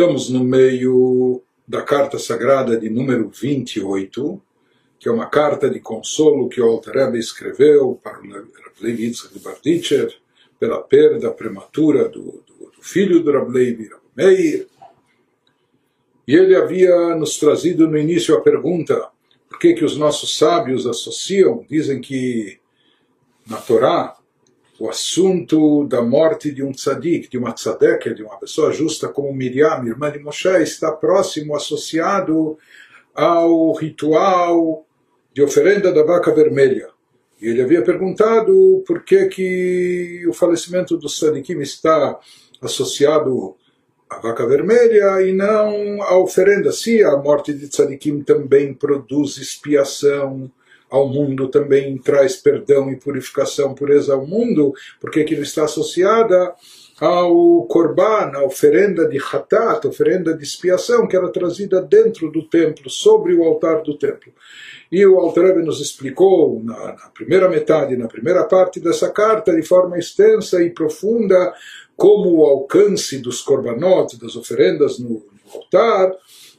Estamos no meio da carta sagrada de número 28, que é uma carta de consolo que o Alter Rebbe escreveu para o Yitzhak de Barditcher pela perda prematura do, do, do filho do Levi, Meir. E ele havia nos trazido no início a pergunta por que, que os nossos sábios associam, dizem que na Torá o assunto da morte de um tzadik, de uma tzadek, de uma pessoa justa como Miriam, irmã de Moshe, está próximo, associado ao ritual de oferenda da vaca vermelha. E ele havia perguntado por que, que o falecimento do tzadikim está associado à vaca vermelha e não à oferenda. Se a morte de tzadikim também produz expiação, ao mundo também traz perdão e purificação, pureza ao mundo, porque aquilo está associada ao korban, a oferenda de hatat, oferenda de expiação, que era trazida dentro do templo, sobre o altar do templo. E o Alter nos explicou na, na, primeira metade, na primeira parte dessa carta, de forma extensa e profunda, como o alcance dos korbanot, das oferendas no, no altar,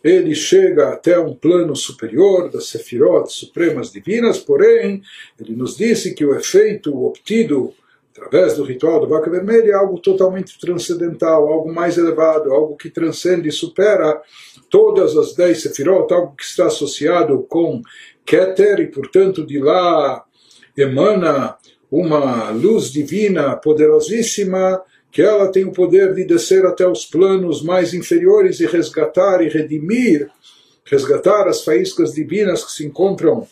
ele chega até um plano superior das sefirot supremas divinas, porém, ele nos disse que o efeito obtido através do ritual da vaca vermelha é algo totalmente transcendental, algo mais elevado, algo que transcende e supera todas as dez sefirot, algo que está associado com Keter e, portanto, de lá emana uma luz divina poderosíssima que ela tem o poder de descer até os planos mais inferiores e resgatar e redimir, resgatar as faíscas divinas que se encontram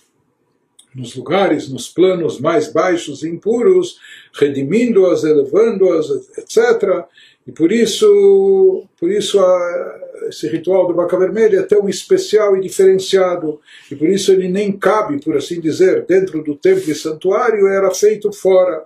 nos lugares, nos planos mais baixos e impuros, redimindo-as, elevando-as, etc. E por isso, por isso a, esse ritual do vaca vermelha é tão especial e diferenciado, e por isso ele nem cabe, por assim dizer, dentro do templo e santuário, era feito fora.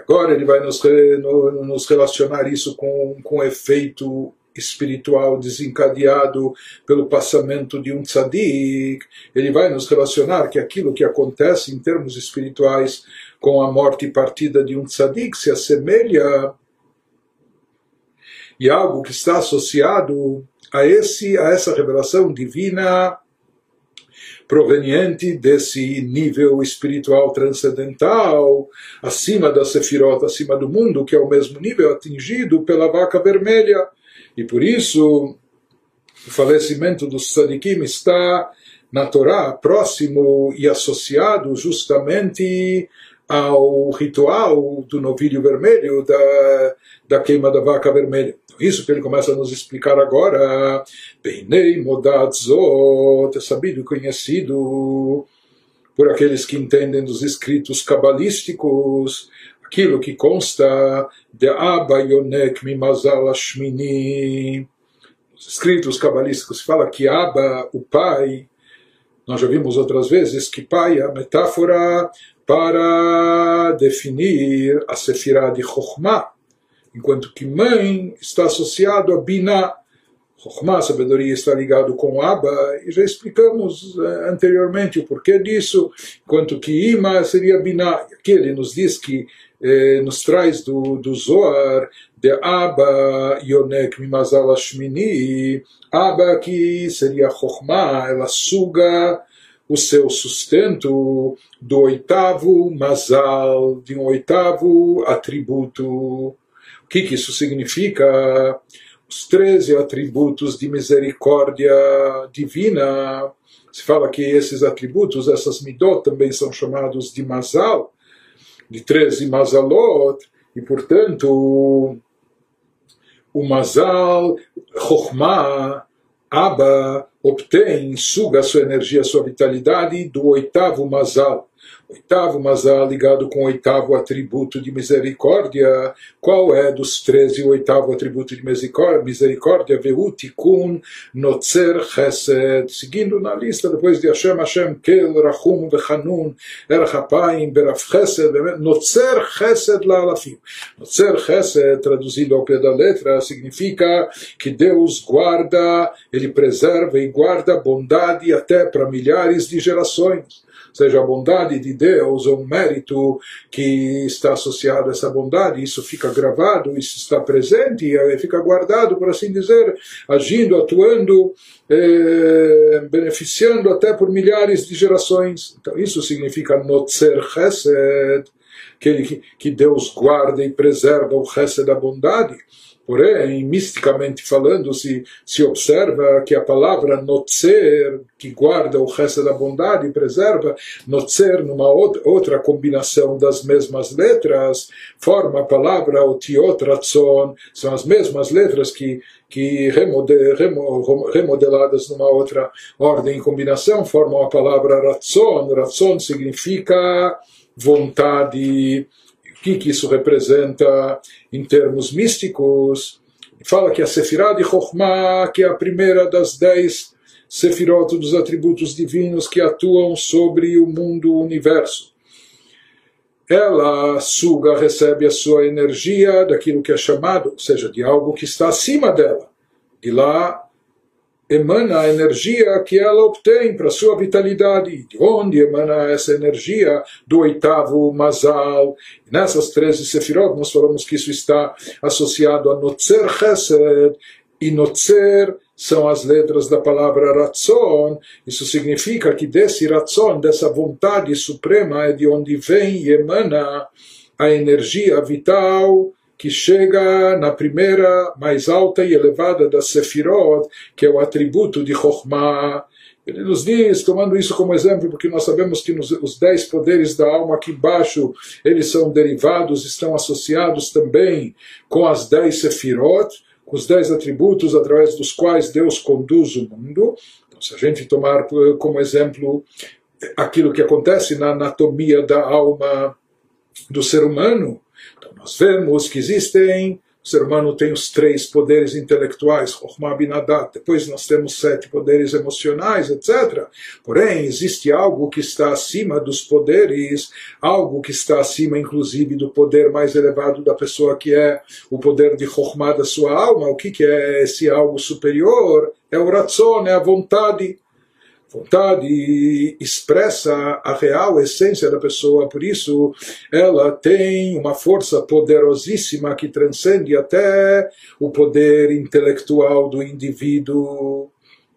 Agora ele vai nos, nos relacionar isso com, com o efeito espiritual desencadeado pelo passamento de um tzadik. Ele vai nos relacionar que aquilo que acontece em termos espirituais com a morte e partida de um tzadik se assemelha e algo que está associado a esse a essa revelação divina proveniente desse nível espiritual transcendental, acima da Sefirot, acima do mundo, que é o mesmo nível atingido pela vaca vermelha. E por isso, o falecimento do Sadikim está na Torá próximo e associado justamente ao ritual do novilho vermelho, da, da queima da vaca vermelha. Isso que ele começa a nos explicar agora. Beinei Modatzot, é sabido e conhecido por aqueles que entendem dos escritos cabalísticos, aquilo que consta de Abba Yonek Mimazal Ashmini. Os escritos cabalísticos fala que Abba, o pai, nós já vimos outras vezes que pai é a metáfora para definir a sefirah de Chokhmah, enquanto que mãe está associado a Binah. Chokhmah, sabedoria, está ligado com Abba, e já explicamos uh, anteriormente o porquê disso, enquanto que Ima seria Binah. Aqui ele nos diz que, eh, nos traz do, do Zohar, de Abba Yonek Mimazal Ashmini, Abba que seria Chokhmah, ela suga o seu sustento do oitavo Mazal, de um oitavo atributo o que, que isso significa? Os 13 atributos de misericórdia divina. Se fala que esses atributos, essas midot, também são chamados de mazal, de 13 mazalot, e portanto o mazal, chokhmah, Abba obtém, suga sua energia, sua vitalidade do oitavo mazal oitavo Mazal ligado com o oitavo atributo de misericórdia. Qual é dos treze o oitavo atributo de misericórdia? Veutikun Notzer Chesed. Seguindo na lista, depois de Hashem, Hashem, Kel, Rachum, Vechanun, Erchapaim, Beraf Chesed, Notzer Chesed La'alafim. Notzer Chesed, traduzido ao pé da letra, significa que Deus guarda, Ele preserva e guarda bondade até para milhares de gerações seja a bondade de Deus ou um mérito que está associado a essa bondade, isso fica gravado, isso está presente e fica guardado, por assim dizer, agindo, atuando, eh, beneficiando até por milhares de gerações. Então isso significa Notzer Chesed, que, que Deus guarda e preserva o Chesed da bondade. Porém, misticamente falando, se, se observa que a palavra notzer, que guarda o resto da bondade e preserva, notzer, numa outra combinação das mesmas letras, forma a palavra otiot ratzon, são as mesmas letras que, que remodeladas numa outra ordem em combinação, formam a palavra ratzon. Ratzon significa vontade que, que isso representa em termos místicos? Fala que a Sefirah de Chokhmah, que é a primeira das dez Sefirot dos atributos divinos que atuam sobre o mundo, o universo. Ela suga, recebe a sua energia daquilo que é chamado, ou seja, de algo que está acima dela. De lá emana a energia que ela obtém para sua vitalidade. De onde emana essa energia? Do oitavo Mazal. Nessas 13 Sefirot, nós falamos que isso está associado a Notzer Chesed, e Notzer são as letras da palavra Ratzon. Isso significa que desse Ratzon, dessa vontade suprema, é de onde vem e emana a energia vital que chega na primeira, mais alta e elevada das Sefirot, que é o atributo de Chokhmah. Ele nos diz, tomando isso como exemplo, porque nós sabemos que nos, os dez poderes da alma aqui embaixo, eles são derivados, estão associados também com as dez Sefirot, com os dez atributos através dos quais Deus conduz o mundo. Então, se a gente tomar como exemplo aquilo que acontece na anatomia da alma do ser humano, nós vemos que existem, o ser humano tem os três poderes intelectuais, Chokhmah Binadat, depois nós temos sete poderes emocionais, etc. Porém, existe algo que está acima dos poderes, algo que está acima, inclusive, do poder mais elevado da pessoa, que é o poder de Chokhmah da sua alma. O que, que é esse algo superior? É o Ratzon, é a vontade vontade expressa a real essência da pessoa, por isso ela tem uma força poderosíssima que transcende até o poder intelectual do indivíduo.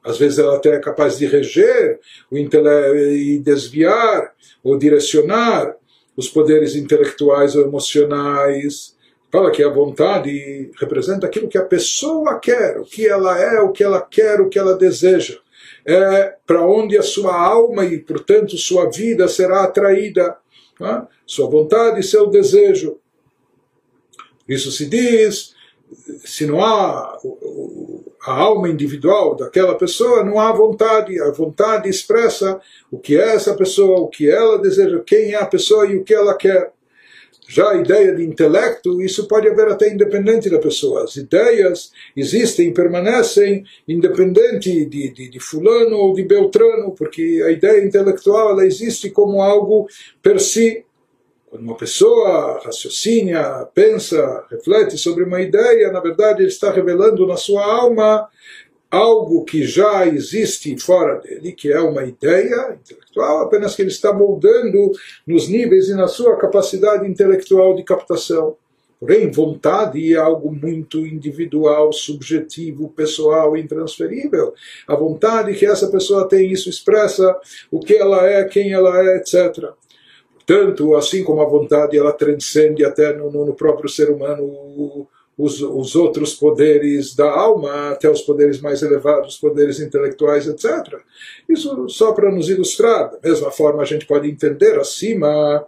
Às vezes ela até é capaz de reger o e desviar ou direcionar os poderes intelectuais ou emocionais. Fala que a vontade representa aquilo que a pessoa quer, o que ela é, o que ela quer, o que ela deseja é, para onde a sua alma e, portanto, sua vida será atraída. É? Sua vontade e seu desejo. Isso se diz, se não há a alma individual daquela pessoa, não há vontade. A vontade expressa o que é essa pessoa, o que ela deseja, quem é a pessoa e o que ela quer. Já a ideia de intelecto, isso pode haver até independente da pessoa. As ideias existem, permanecem independente de, de, de fulano ou de beltrano, porque a ideia intelectual ela existe como algo per si. Quando uma pessoa raciocina, pensa, reflete sobre uma ideia, na verdade ele está revelando na sua alma algo que já existe fora dele, que é uma ideia intelectual, apenas que ele está moldando nos níveis e na sua capacidade intelectual de captação. Porém, vontade é algo muito individual, subjetivo, pessoal, intransferível. A vontade que essa pessoa tem, isso expressa o que ela é, quem ela é, etc. Portanto, assim como a vontade ela transcende até no, no próprio ser humano os, os outros poderes da alma, até os poderes mais elevados, poderes intelectuais, etc. Isso só para nos ilustrar. Da mesma forma, a gente pode entender acima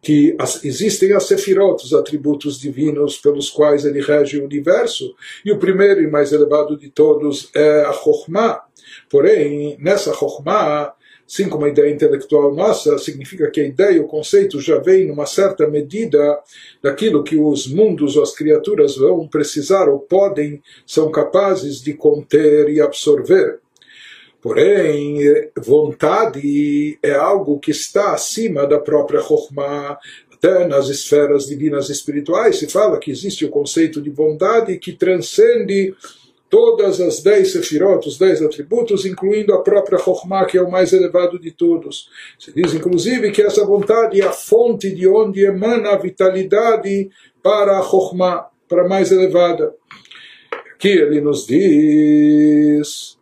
que as, existem as sefirot, os atributos divinos pelos quais ele rege o universo, e o primeiro e mais elevado de todos é a Chokhmah. Porém, nessa Chokhmah, Assim como a ideia intelectual nossa significa que a ideia, o conceito já vem numa certa medida daquilo que os mundos ou as criaturas vão precisar ou podem, são capazes de conter e absorver. Porém, vontade é algo que está acima da própria Chokhmah, até nas esferas divinas espirituais se fala que existe o conceito de bondade que transcende todas as dez sefirot, os dez atributos, incluindo a própria Chokhmah, que é o mais elevado de todos. Se diz, inclusive, que essa vontade é a fonte de onde emana a vitalidade para a Chokhmah, para a mais elevada. Aqui ele nos diz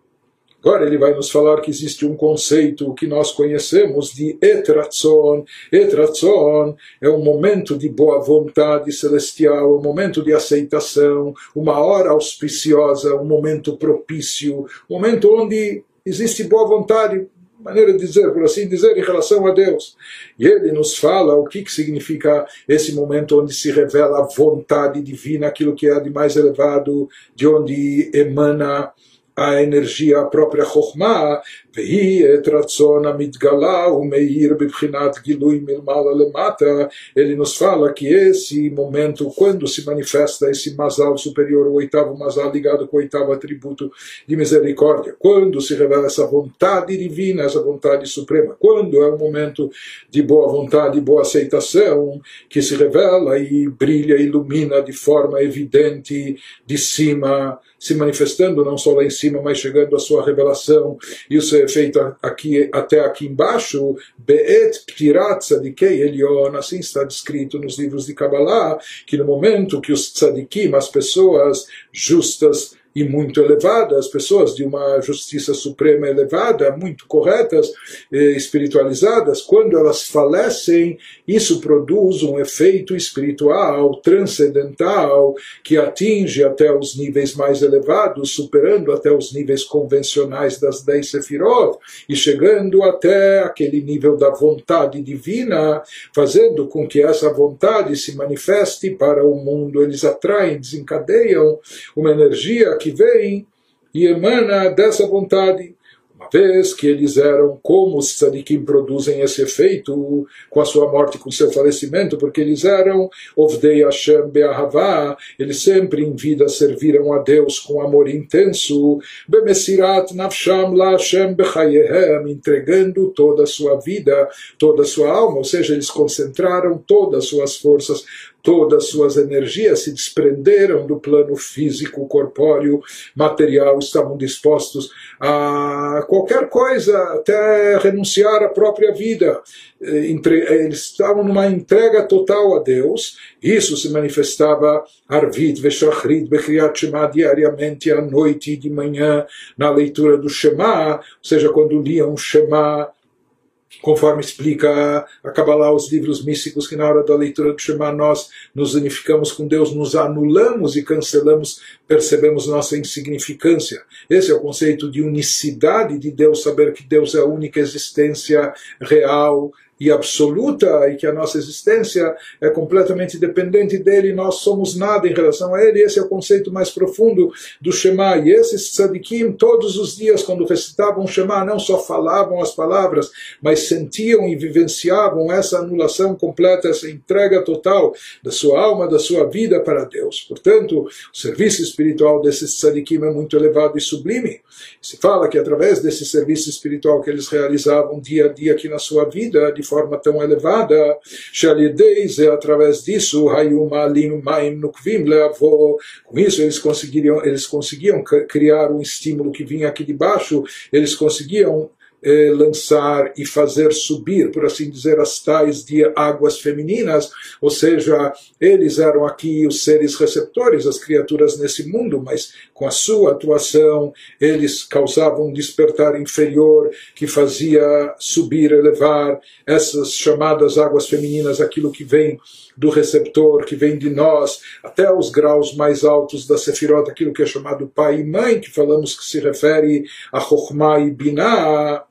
Agora ele vai nos falar que existe um conceito que nós conhecemos de etratzon. Etratzon é um momento de boa vontade celestial, um momento de aceitação, uma hora auspiciosa, um momento propício, um momento onde existe boa vontade, maneira de dizer, por assim dizer, em relação a Deus. E ele nos fala o que, que significa esse momento onde se revela a vontade divina, aquilo que é de mais elevado, de onde emana a energia, a própria Chokhmah, והיא את רצון המתגלה ומאיר בבחינת גילוי מלמעלה למטה, ele nos fala que esse momento, quando se manifesta esse masal superior, o oitavo masal ligado com o oitavo atributo de misericórdia, quando se revela essa vontade divina, essa vontade suprema, quando é um momento de boa vontade, boa aceitação, que se revela e brilha, ilumina de forma evidente de cima, se manifestando não só lá em cima, mas chegando à sua revelação e o seu feito aqui, até aqui embaixo, Be'et Ptirat Tzadikei Elion, assim está descrito nos livros de Kabbalah, que no momento que os tzadikim, as pessoas justas, e muito elevadas, pessoas de uma justiça suprema elevada, muito corretas, eh, espiritualizadas, quando elas falecem, isso produz um efeito espiritual transcendental que atinge até os níveis mais elevados, superando até os níveis convencionais das dez sefirot e chegando até aquele nível da vontade divina, fazendo com que essa vontade se manifeste para o mundo. Eles atraem, desencadeiam uma energia que que vem e emana dessa vontade. Uma vez que eles eram como os tzadikim produzem esse efeito com a sua morte, com o seu falecimento, porque eles eram Ovdei Hashem Be'ahavá, eles sempre em vida serviram a Deus com amor intenso, Bemesirat Nafsham La Hashem Bechayehem, entregando toda a sua vida, toda a sua alma, ou seja, eles concentraram todas as suas forças todas as suas energias se desprenderam do plano físico, corpóreo, material, estavam dispostos a qualquer coisa, até renunciar à própria vida. Eles estavam numa entrega total a Deus. Isso se manifestava Arvit, Veshachrit, Bechiat Shema diariamente, à noite e de manhã, na leitura do Shema, ou seja, quando liam o Shema, conforme explica a Kabbalah, os livros místicos, que na hora da leitura do Shema nós nos unificamos com Deus, nos anulamos e cancelamos, percebemos nossa insignificância. Esse é o conceito de unicidade de Deus, saber que Deus é a única existência real, e absoluta e que a nossa existência é completamente dependente dele, nós somos nada em relação a ele. Esse é o conceito mais profundo do Shema. E esses tzadikim, todos os dias, quando recitavam Shema, não só falavam as palavras, mas sentiam e vivenciavam essa anulação completa, essa entrega total da sua alma, da sua vida para Deus. Portanto, o serviço espiritual desses tzadikim é muito elevado e sublime. Se fala que através desse serviço espiritual que eles realizavam dia a dia aqui na sua vida, de forma tão elevada, através disso, com isso eles conseguiriam, eles conseguiam criar um estímulo que vinha aqui de baixo, eles conseguiam eh, lançar e fazer subir, por assim dizer, as tais de águas femininas, ou seja, eles eram aqui os seres receptores, as criaturas nesse mundo, mas com a sua atuação eles causavam um despertar inferior que fazia subir, elevar essas chamadas águas femininas, aquilo que vem do receptor, que vem de nós, até os graus mais altos da Sefirot, aquilo que é chamado pai e mãe, que falamos que se refere a Chokhmah e Binah,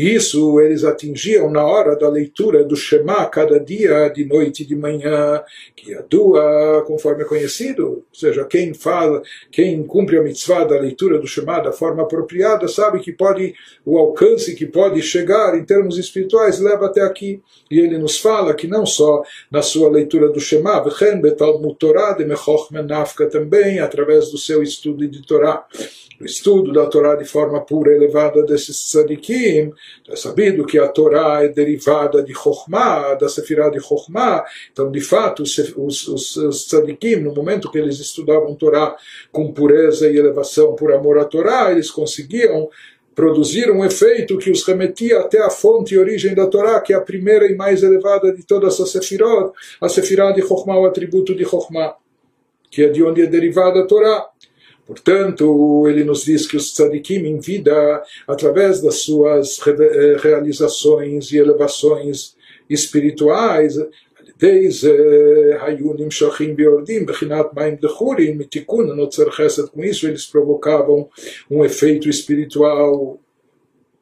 isso eles atingiam na hora da leitura do Shema, cada dia, de noite e de manhã, que a dua, conforme é conhecido, ou seja, quem fala, quem cumpre a mitzvah da leitura do Shema da forma apropriada, sabe que pode, o alcance que pode chegar em termos espirituais leva até aqui. E ele nos fala que não só na sua leitura do Shema, também, através do seu estudo de Torá, o estudo da Torá de forma pura e elevada desses tzadikim, É sabido que a Torá é derivada de Chokhmah, da Sefirah de Chokhmah. Então, de fato, os, os, os tzadikim, no momento que eles estudavam Torá com pureza e elevação por amor à Torá, eles conseguiam produzir um efeito que os remetia até a fonte e origem da Torá, que é a primeira e mais elevada de todas as Sefirot, a Sefirah de Chokhmah, o atributo de Chokhmah, que é de onde é derivada a Torá. Portanto, ele nos diz que os tzadikim em vida, através das suas eh, realizações e elevações espirituais, desde eh, Beordim, Bechinat Maim Notzer Chesed, com isso eles provocavam um efeito espiritual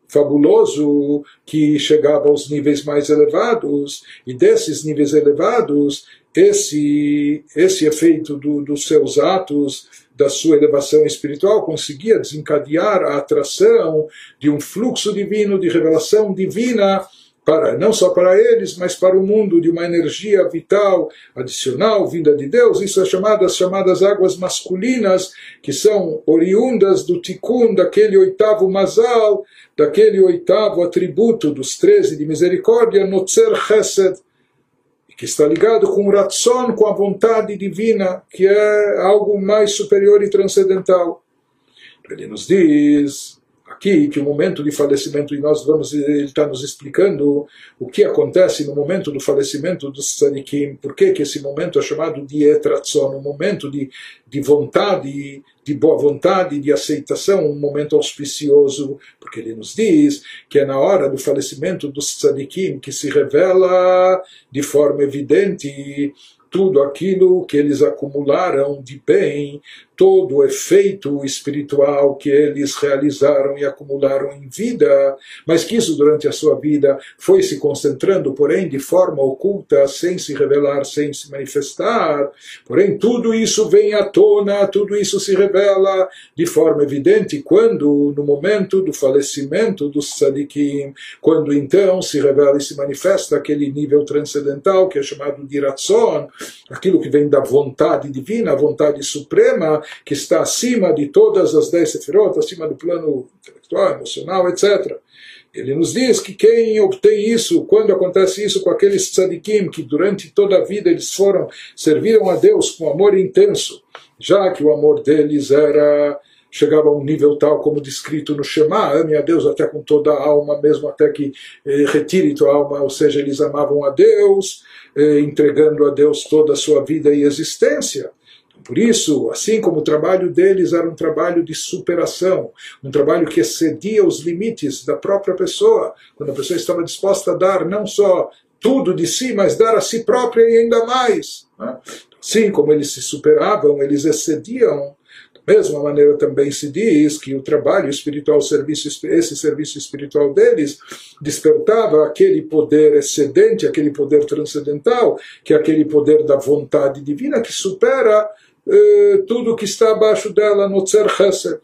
fabuloso que chegava aos níveis mais elevados, e desses níveis elevados, esse, esse efeito do, dos seus atos da sua elevação espiritual conseguia desencadear a atração de um fluxo divino, de revelação divina, para não só para eles, mas para o mundo, de uma energia vital adicional vinda de Deus. Isso é chamado as chamadas águas masculinas, que são oriundas do tikkun, daquele oitavo mazal, daquele oitavo atributo dos treze de misericórdia, Notzer Chesed, que está ligado com o Ratson, com a vontade divina, que é algo mais superior e transcendental. Ele nos diz aqui que o momento de falecimento, e nós vamos, ele está nos explicando o que acontece no momento do falecimento dos tzadikim, por que esse momento é chamado de etratzon, um momento de, de vontade, de boa vontade, de aceitação, um momento auspicioso, porque ele nos diz que é na hora do falecimento dos tzadikim que se revela de forma evidente tudo aquilo que eles acumularam de bem todo o efeito espiritual que eles realizaram e acumularam em vida, mas que isso durante a sua vida foi se concentrando, porém, de forma oculta, sem se revelar, sem se manifestar. Porém, tudo isso vem à tona, tudo isso se revela de forma evidente quando, no momento do falecimento dos tzadikim, quando então se revela e se manifesta aquele nível transcendental que é chamado de Ratzon, aquilo que vem da vontade divina, a vontade suprema, que está acima de todas as dez sefirot, acima do plano intelectual, emocional, etc. Ele nos diz que quem obtém isso, quando acontece isso com aqueles tzadikim, que durante toda a vida eles foram, serviram a Deus com amor intenso, já que o amor deles era chegava a um nível tal como descrito no Shema, ame a Deus até com toda a alma, mesmo até que eh, retire tua alma, ou seja, eles amavam a Deus, eh, entregando a Deus toda a sua vida e existência. Por isso, assim como o trabalho deles era um trabalho de superação, um trabalho que excedia os limites da própria pessoa, quando a pessoa estava disposta a dar não só tudo de si, mas dar a si própria e ainda mais. Né? Assim como eles se superavam, eles excediam. Da mesma maneira também se diz que o trabalho espiritual, esse serviço espiritual deles, despertava aquele poder excedente, aquele poder transcendental, que é aquele poder da vontade divina que supera eh, tudo que está abaixo dela no Tzer Chesed.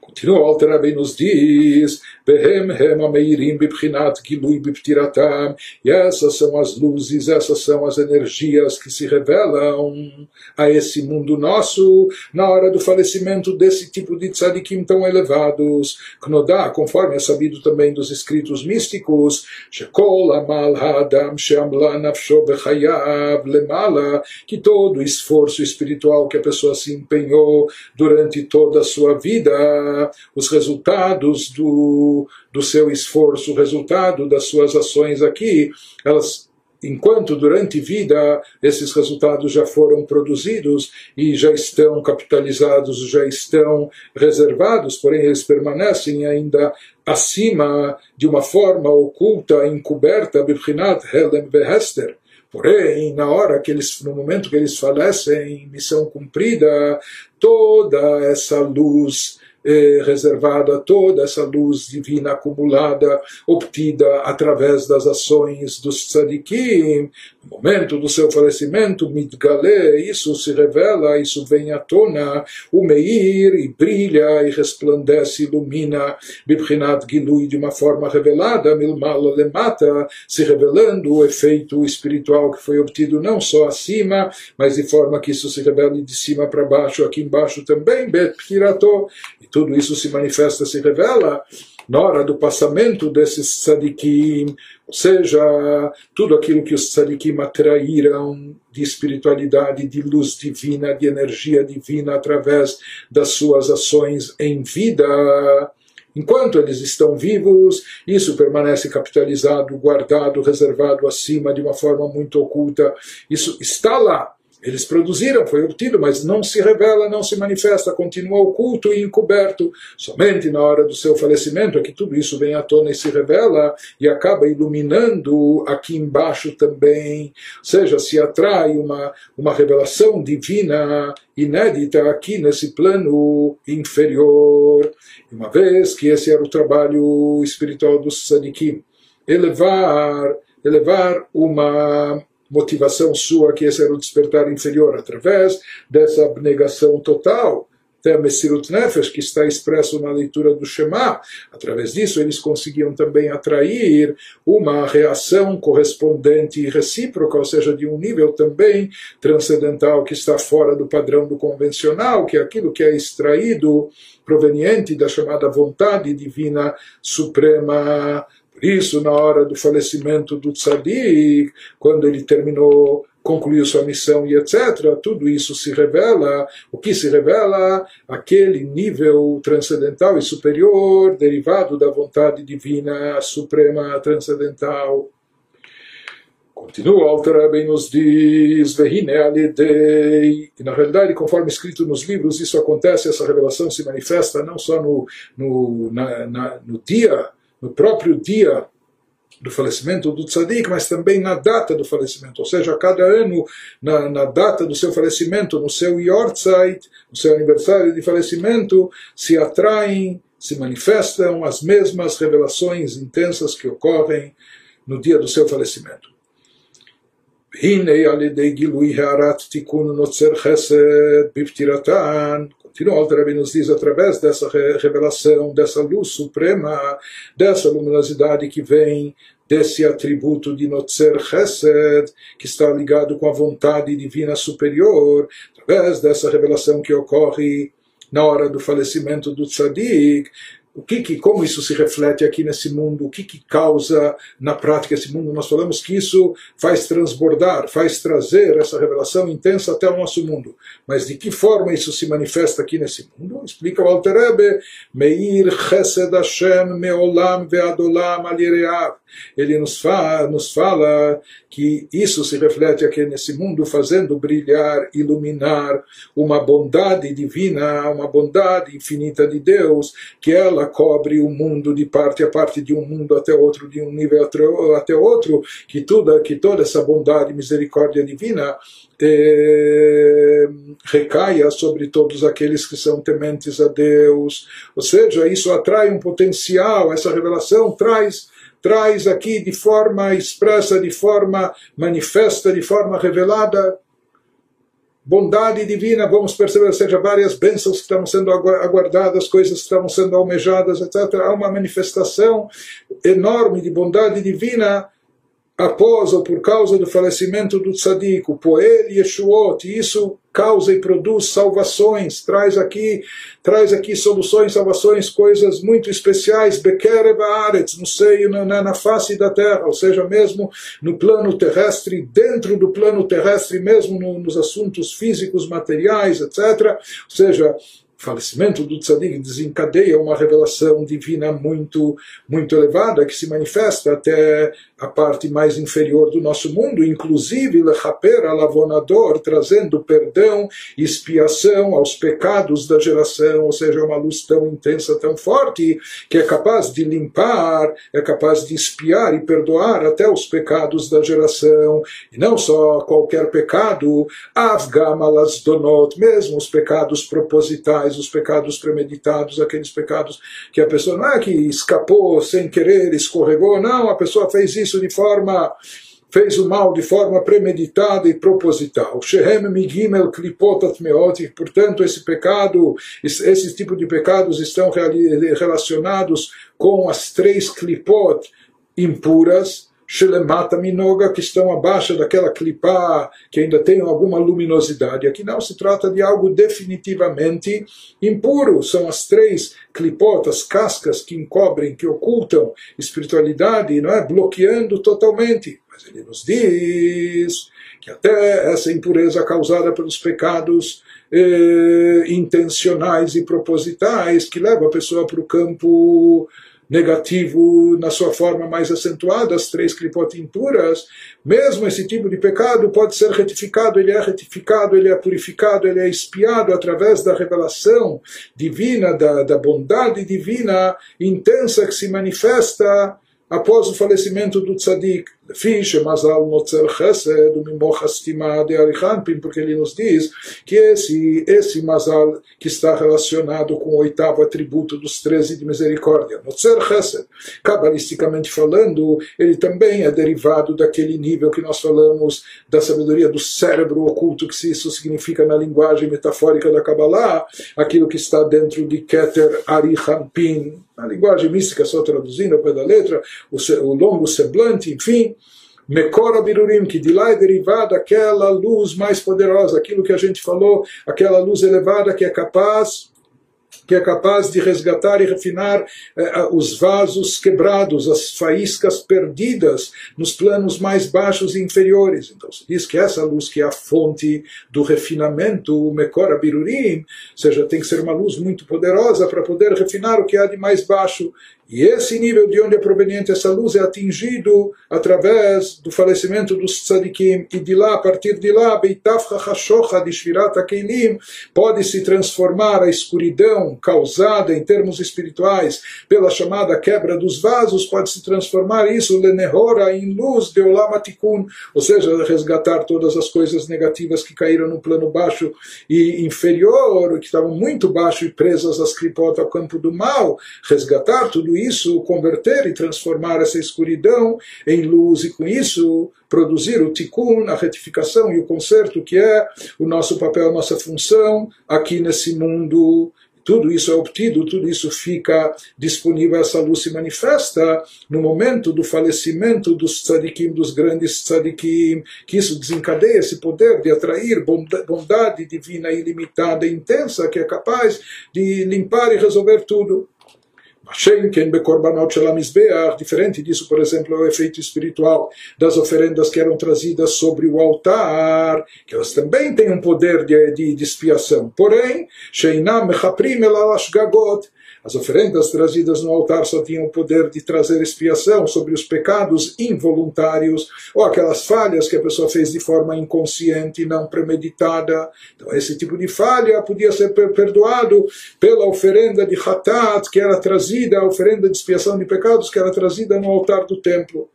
Continua, o Alter nos diz Behem hem ameirim bibchinat biptiratam. E essas são as luzes, essas são as energias que se revelam a esse mundo nosso na hora do falecimento desse tipo de tzadikim tão elevados. Knodá, conforme é sabido também dos escritos místicos, Shekol amal ha'adam she'amla nafsho bechayav lemala, que todo o esforço espiritual que a pessoa se empenhou durante toda a sua vida, os resultados do do, seu esforço, resultado das suas ações aqui, elas enquanto durante vida esses resultados já foram produzidos e já estão capitalizados, já estão reservados, porém eles permanecem ainda acima de uma forma oculta, encoberta, Bibchinat Helem Behester. Porém, na hora que eles, no momento que eles falecem, missão cumprida, toda essa luz eh, reservada toda essa luz divina acumulada, obtida através das ações dos tzadikim, no momento do seu falecimento, mitgale, isso se revela, isso vem à tona, o meir, e brilha, e resplandece, ilumina, bibrinat gilui, de uma forma revelada, milmala lemata, se revelando o efeito espiritual que foi obtido não só acima, mas de forma que isso se revele de cima para baixo, aqui embaixo também, bet e tudo isso se manifesta, se revela na hora do passamento desses tzadikim, ou seja, tudo aquilo que os tzadikim atraíram de espiritualidade, de luz divina, de energia divina através das suas ações em vida, Enquanto eles estão vivos, isso permanece capitalizado, guardado, reservado acima de uma forma muito oculta. Isso está lá, eles produziram, foi obtido, mas não se revela, não se manifesta, continua oculto e encoberto. Somente na hora do seu falecimento é que tudo isso vem à tona e se revela e acaba iluminando aqui embaixo também. Ou seja, se atrai uma, uma revelação divina inédita aqui nesse plano inferior. Uma vez que esse era o trabalho espiritual do Sadikim, elevar, elevar uma motivação sua que esse era o despertar inferior, através dessa abnegação total, até a Messirut Nefesh, que está expresso na leitura do Shema. Através disso, eles conseguiam também atrair uma reação correspondente e recíproca, ou seja, de um nível também transcendental que está fora do padrão do convencional, que é aquilo que é extraído proveniente da chamada vontade divina suprema por isso, na hora do falecimento do tzadik, quando ele terminou, concluiu sua missão e etc., tudo isso se revela. O que se revela? Aquele nível transcendental e superior, derivado da vontade divina suprema transcendental. Continua, Alter nos diz, Vehine. E na realidade, conforme escrito nos livros, isso acontece, essa revelação se manifesta não só no, no, na, na, no dia no próprio dia do falecimento do tzadik, mas também na data do falecimento, ou seja, a cada ano, na, na data do seu falecimento, no seu Yortzeit, no seu aniversário de falecimento, se atraem, se manifestam as mesmas revelações intensas que ocorrem no dia do seu falecimento. הנה על ידי גילוי הערת תיקון נוצר חסד בפטירתן Continua, o nos diz, através dessa revelação, dessa luz suprema, dessa luminosidade que vem desse atributo de Notzer Chesed, que está ligado com a vontade divina superior, através dessa revelação que ocorre na hora do falecimento do Tzadik, o que, que, como isso se reflete aqui nesse mundo, o que, que causa na prática esse mundo. Nós falamos que isso faz transbordar, faz trazer essa revelação intensa até o nosso mundo. Mas de que forma isso se manifesta aqui nesse mundo? Explica o Rebbe, Meir Chesed Hashem Meolam Veadolam Alireav. Ele nos fala, nos fala que isso se reflete aqui nesse mundo, fazendo brilhar, iluminar uma bondade divina, uma bondade infinita de Deus, que ela cobre o mundo de parte a parte, de um mundo até outro, de um nível até outro, que toda, que toda essa bondade e misericórdia divina eh, recaia sobre todos aqueles que são tementes a Deus. Ou seja, isso atrai um potencial, essa revelação traz traz aqui de forma expressa, de forma manifesta, de forma revelada, bondade divina, vamos perceber, ou seja, várias bênçãos que estão sendo aguardadas, coisas que estão sendo almejadas, etc. Há uma manifestação enorme de bondade divina após ou por causa do falecimento do tzadik, o Poel Yeshuot, e isso causa e produz salvações, traz aqui, traz aqui soluções, salvações, coisas muito especiais, Bekerev Aretz, no seio, na, na face da terra, ou seja, mesmo no plano terrestre, dentro do plano terrestre, mesmo no, nos assuntos físicos, materiais, etc. Ou seja, falecimento do tzadik desencadeia uma revelação divina muito muito elevada que se manifesta até a parte mais inferior do nosso mundo, inclusive lechaper alavonador, trazendo perdão e expiação aos pecados da geração, ou seja, uma luz tão intensa, tão forte, que é capaz de limpar, é capaz de expiar e perdoar até os pecados da geração, e não só qualquer pecado, avgamalas donot, mesmo os pecados propositais, os pecados premeditados, aqueles pecados que a pessoa não é que escapou sem querer, escorregou, não, a pessoa fez isso isso de forma fez o mal de forma premeditada e proposital. Shehem migimel klipotat meot, portanto esse pecado, esse tipo de pecados estão relacionados com as três klipot impuras, Shelemata Minoga, que estão abaixo daquela clipá, que ainda tem alguma luminosidade. Aqui não se trata de algo definitivamente impuro. São as três clipotas, cascas que encobrem, que ocultam espiritualidade, não é? bloqueando totalmente. Mas ele nos diz que até essa impureza causada pelos pecados eh, intencionais e propositais que leva a pessoa para o campo negativo na sua forma mais acentuada, as três clipot impuras, mesmo esse tipo de pecado pode ser retificado, ele é retificado, ele é purificado, ele é espiado através da revelação divina, da, da bondade divina intensa que se manifesta após o falecimento do tzadik, Fish, Mazal Motzer Chesed, Mimochastima de Arihanpin, porque ele nos diz que esse, esse Mazal que está relacionado com o oitavo atributo dos treze de misericórdia, Motzer Chesed, cabalisticamente falando, ele também é derivado daquele nível que nós falamos da sabedoria do cérebro oculto, que isso significa na linguagem metafórica da Kabbalah, aquilo que está dentro de Keter Arihanpin, na linguagem mística, só traduzindo ao pé da letra, o, o longo semblante, enfim. Mekora Birurim, que de lá é derivada aquela luz mais poderosa, aquilo que a gente falou, aquela luz elevada que é capaz que é capaz de resgatar e refinar eh, os vasos quebrados, as faíscas perdidas nos planos mais baixos e inferiores. Então se diz que essa luz que é a fonte do refinamento, o Mekora Birurim, ou seja, tem que ser uma luz muito poderosa para poder refinar o que há de mais baixo e esse nível de onde é proveniente essa luz é atingido através do falecimento dos tzadikim. E de lá, a partir de lá, Beitafcha Hashocha de Shvirat Akeilim pode se transformar a escuridão causada em termos espirituais pela chamada quebra dos vasos, pode se transformar isso, Lenehora, em luz de Olamatikun, ou seja, resgatar todas as coisas negativas que caíram no plano baixo e inferior, que estavam muito baixo e presas às clipotas ao campo do mal, resgatar tudo isso converter e transformar essa escuridão em luz e com isso produzir o tikkun, a retificação e o conserto que é o nosso papel, a nossa função aqui nesse mundo tudo isso é obtido, tudo isso fica disponível, essa luz se manifesta no momento do falecimento dos tzadikim, dos grandes tzadikim, que isso desencadeia esse poder de atrair bondade divina ilimitada intensa, que é capaz de limpar e resolver tudo. Shenken bekorbanot shel Mizbeach, diferente disso, por exemplo, é o efeito espiritual das oferendas que eram trazidas sobre o altar, que elas também têm um poder de, de, de expiação. Porém, Sheinam mechaprim elalash gagot, as oferendas trazidas no altar só tinham o poder de trazer expiação sobre os pecados involuntários ou aquelas falhas que a pessoa fez de forma inconsciente e não premeditada. Então, esse tipo de falha podia ser perdoado pela oferenda de Hatat, que era trazida, a oferenda de expiação de pecados que era trazida no altar do templo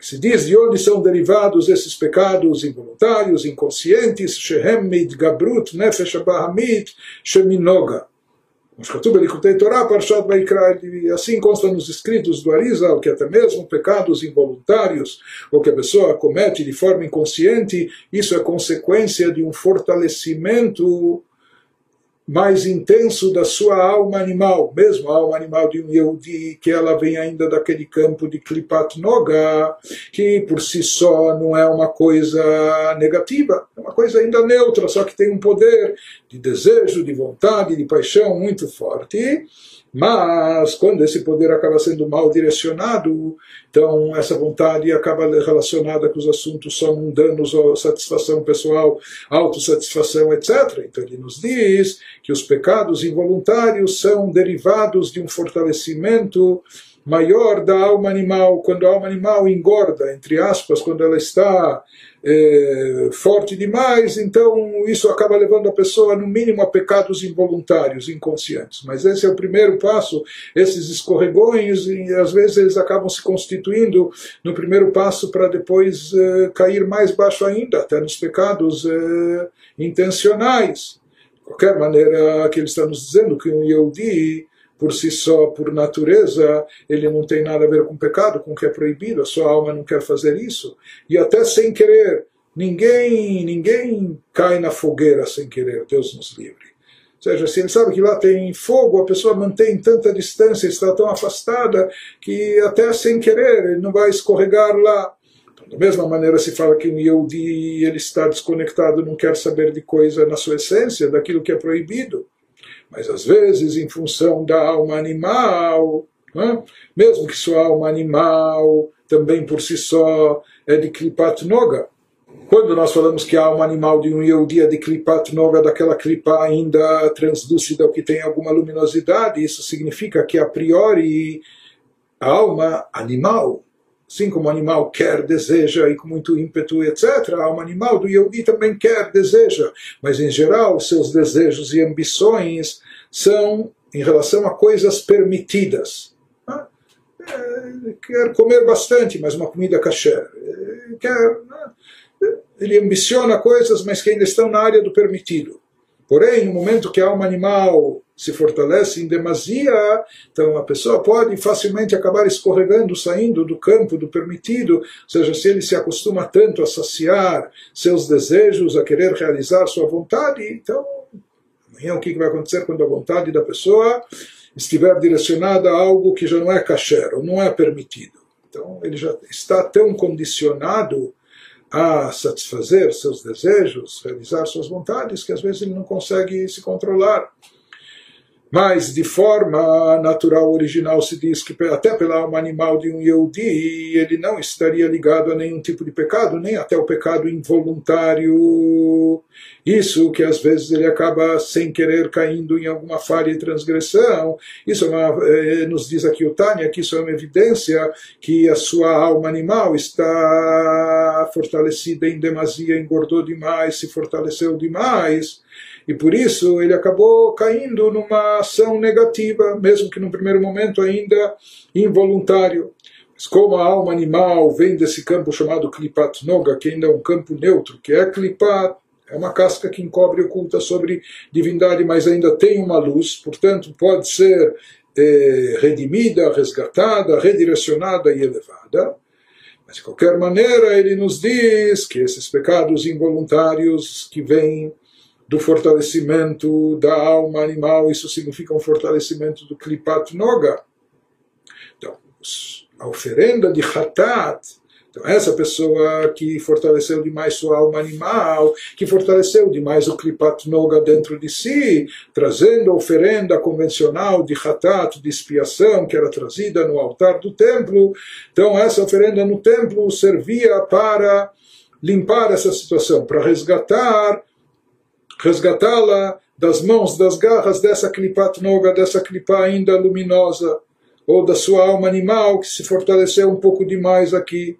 se diz de onde são derivados esses pecados involuntários, inconscientes, Shehem Gabrut Nefesh Abahamit Sheminoga. Assim consta nos escritos do Arizal que até mesmo pecados involuntários ou que a pessoa comete de forma inconsciente, isso é consequência de um fortalecimento mais intenso da sua alma animal, mesmo a alma animal de um Yehudi, que ela vem ainda daquele campo de Klipat Noga, que por si só não é uma coisa negativa, uma coisa ainda neutra, só que tem um poder de desejo, de vontade, de paixão muito forte. Mas quando esse poder acaba sendo mal direcionado, então essa vontade acaba relacionada com os assuntos só mundanos, ou satisfação pessoal, autossatisfação, etc. Então ele nos diz que os pecados involuntários são derivados de um fortalecimento maior da alma animal, quando a alma animal engorda, entre aspas, quando ela está é, forte demais, então isso acaba levando a pessoa, no mínimo, a pecados involuntários, inconscientes. Mas esse é o primeiro passo, esses escorregões, e às vezes eles acabam se constituindo no primeiro passo para depois é, cair mais baixo ainda, até nos pecados é, intencionais. De qualquer maneira, que ele está nos dizendo que um Yehudi por si só, por natureza, ele não tem nada a ver com pecado, com o que é proibido, a sua alma não quer fazer isso. E até sem querer, ninguém, ninguém cai na fogueira sem querer, Deus nos livre. Ou seja, se ele sabe que lá tem fogo, a pessoa mantém tanta distância, está tão afastada, que até sem querer ele não vai escorregar lá. Da mesma maneira se fala que um Yehudi ele está desconectado, não quer saber de coisa na sua essência, daquilo que é proibido. Mas às vezes, em função da alma animal, né? mesmo que sua alma animal também por si só é de Klipat Noga, quando nós falamos que a alma animal de um Yehudi é de Klipat Noga, daquela Klipa ainda translúcida ou que tem alguma luminosidade, isso significa que a priori a alma animal, assim como o animal quer, deseja e com muito ímpeto, etc., alma animal do Yehudi também quer, deseja, mas em geral seus desejos e ambições são em relação a coisas permitidas. Ah, é, quer comer bastante, mas uma comida kasher. É, quer ele ambiciona coisas, mas que ainda estão na área do permitido. Porém, no momento que a alma animal se fortalece em demasia, então a pessoa pode facilmente acabar escorregando, saindo do campo do permitido. Ou seja, se ele se acostuma tanto a saciar seus desejos, a querer realizar sua vontade, então amanhã o que vai acontecer quando a vontade da pessoa estiver direcionada a algo que já não é kasher, não é permitido. Então ele já está tão condicionado a satisfazer seus desejos, realizar suas vontades, que às vezes ele não consegue se controlar. Mas, de forma natural, original, se diz que até pela alma animal de um Yehudi, ele não estaria ligado a nenhum tipo de pecado, nem até o pecado involuntário. Isso que às vezes ele acaba sem querer caindo em alguma falha e transgressão. Isso é uma, eh, nos diz aqui o Tânia que isso é uma evidência que a sua alma animal está fortalecida em demasia, engordou demais, se fortaleceu demais e por isso ele acabou caindo numa ação negativa, mesmo que no primeiro momento ainda involuntário. Mas como a alma animal vem desse campo chamado Klipat Noga, que ainda é um campo neutro, que é Klipat, é uma casca que encobre e oculta sobre divindade, mas ainda tem uma luz, portanto pode ser eh, redimida, resgatada, redirecionada e elevada. Mas de qualquer maneira, ele nos diz que esses pecados involuntários que vêm do fortalecimento da alma animal, isso significa um fortalecimento do Klipat Noga. Então, a oferenda de Hatat, então essa pessoa que fortaleceu demais sua alma animal, que fortaleceu demais o Klipat Noga dentro de si, trazendo a oferenda convencional de Hatat, de expiação, que era trazida no altar do templo, então essa oferenda no templo servia para limpar essa situação, para resgatar resgatá-la das mãos, das garras dessa clipat noga, dessa clipa ainda luminosa, ou da sua alma animal que se fortaleceu um pouco demais aqui.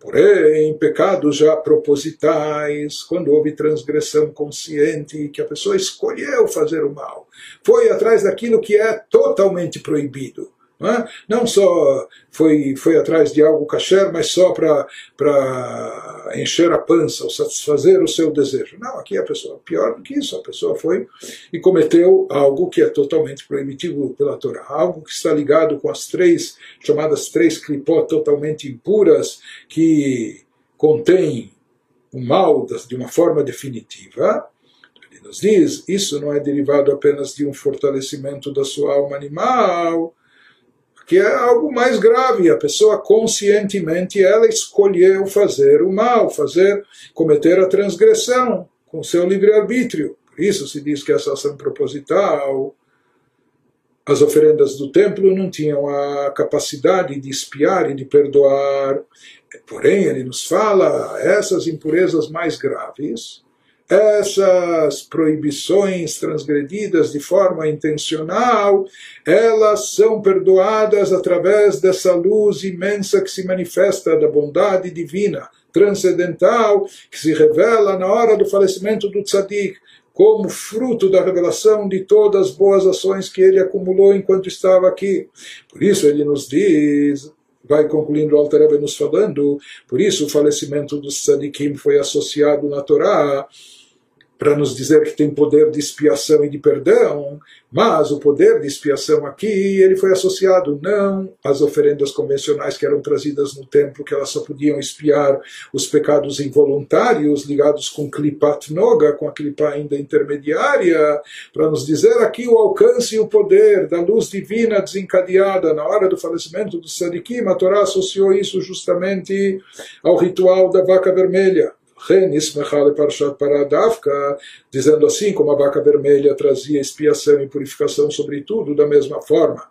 Porém, pecados já propositais, quando houve transgressão consciente, que a pessoa escolheu fazer o mal, foi atrás daquilo que é totalmente proibido. Não, só foi, foi atrás de algo kasher, mas só para encher a pança ou satisfazer o seu desejo. Não, aqui a pessoa, pior do que isso, a pessoa foi e cometeu algo que é totalmente proibitivo pela Torá, algo que está ligado com as três, chamadas três klipot totalmente impuras, que contém o mal de uma forma definitiva. Ele nos diz, isso não é derivado apenas de um fortalecimento da sua alma animal, que é algo mais grave. A pessoa conscientemente ela escolheu fazer o mal, fazer cometer a transgressão com seu livre-arbítrio. Por isso se diz que essa ação proposital, as oferendas do templo não tinham a capacidade de espiar e de perdoar. Porém, ele nos fala essas impurezas mais graves essas proibições transgredidas de forma intencional, elas são perdoadas através dessa luz imensa que se manifesta da bondade divina, transcendental, que se revela na hora do falecimento do tzadik, como fruto da revelação de todas as boas ações que ele acumulou enquanto estava aqui. Por isso ele nos diz, vai concluindo o Alter nos falando, por isso o falecimento dos tzadikim foi associado na Torá para nos dizer que tem poder de expiação e de perdão, mas o poder de expiação aqui ele foi associado não às oferendas convencionais que eram trazidas no templo, que elas só podiam expiar os pecados involuntários ligados com klipat noga, com a klipa ainda intermediária, para nos dizer aqui o alcance e o poder da luz divina desencadeada na hora do falecimento do Sadikim. A Torá associou isso justamente ao ritual da vaca vermelha. Dizendo assim, como a vaca vermelha trazia expiação e purificação sobre tudo, da mesma forma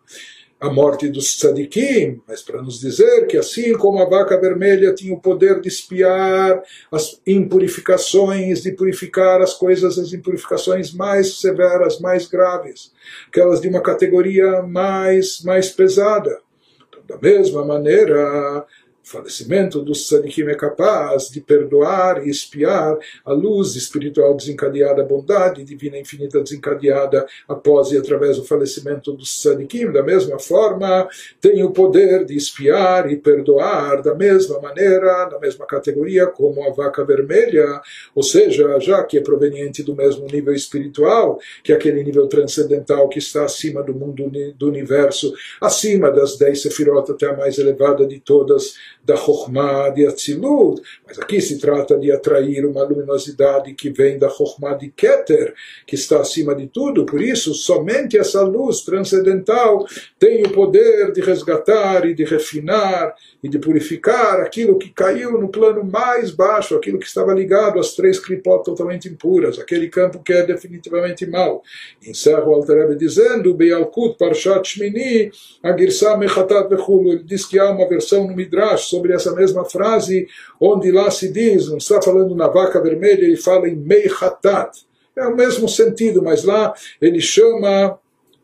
a morte dos tzadikim, mas para nos dizer que assim como a vaca vermelha tinha o poder de espiar as impurificações, de purificar as coisas, as impurificações mais severas, mais graves, aquelas de uma categoria mais, mais pesada. Então, da mesma maneira, falecimento do Sadikim é capaz de perdoar e espiar a luz espiritual desencadeada, a bondade divina infinita desencadeada após e através do falecimento do Sadikim. Da mesma forma, tem o poder de espiar e perdoar da mesma maneira, na mesma categoria como a vaca vermelha, ou seja, já que é proveniente do mesmo nível espiritual, que é aquele nível transcendental que está acima do mundo do universo, acima das dez sefirot, até a mais elevada de todas da Chokhmah de Atzilut, mas aqui se trata de atrair uma luminosidade que vem da Chokhmah de Keter, que está acima de tudo, por isso somente essa luz transcendental tem o poder de resgatar e de refinar e de purificar aquilo que caiu no plano mais baixo, aquilo que estava ligado às três clipot totalmente impuras, aquele campo que é definitivamente mau. Encerra o Altareb dizendo, Beyalkut Parshat Shmini, Agirsa Mechatat Vechulu, ele diz que há uma versão no Midrash sobre essa mesma frase, onde lá se diz, não está falando na vaca vermelha, ele fala em Meichatat. É o mesmo sentido, mas lá ele chama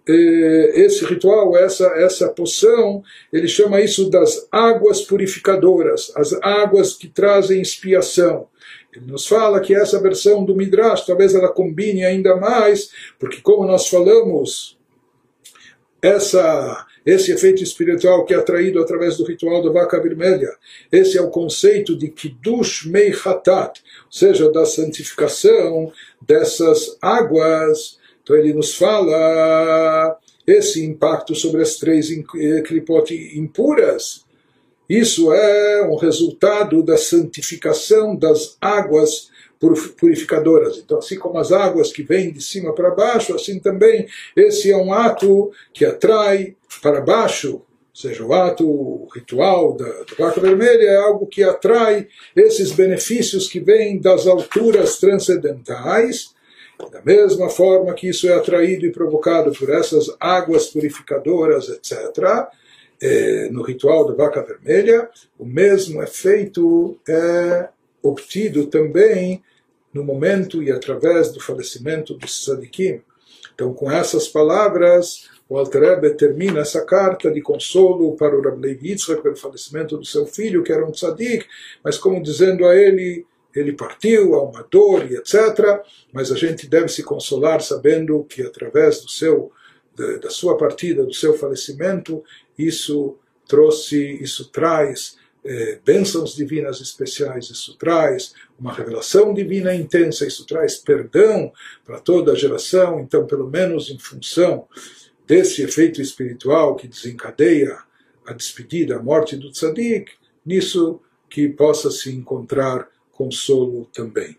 eh, esse ritual, essa, essa poção, ele chama isso das águas purificadoras, as águas que trazem expiação. Ele nos fala que essa versão do Midrash, talvez ela combine ainda mais, porque como nós falamos, essa, esse efeito espiritual que é atraído através do ritual da vaca vermelha, esse é o conceito de Kiddush Meichatat, ou seja, da santificação dessas águas então ele nos fala esse impacto sobre as três clipote impuras. Isso é um resultado da santificação das águas purificadoras. Então, assim como as águas que vêm de cima para baixo, assim também esse é um ato que atrai para baixo, ou seja, o ato o ritual da, vaca vermelha é algo que atrai esses benefícios que vêm das alturas transcendentais da mesma forma que isso é atraído e provocado por essas águas purificadoras, etc., é, no ritual da vaca vermelha, o mesmo efeito é obtido também no momento e através do falecimento do Sadikim. Então, com essas palavras, o Alter termina essa carta de consolo para o Levi Yitzchak pelo falecimento do seu filho, que era um tzadik, mas como dizendo a ele, ele partiu, há uma dor e etc. Mas a gente deve se consolar sabendo que através do seu, da sua partida, do seu falecimento, isso trouxe, isso traz eh, bênçãos divinas especiais, isso traz uma revelação divina intensa, isso traz perdão para toda a geração. Então, pelo menos em função desse efeito espiritual que desencadeia a despedida, a morte do tzadik, nisso que possa se encontrar consolo também.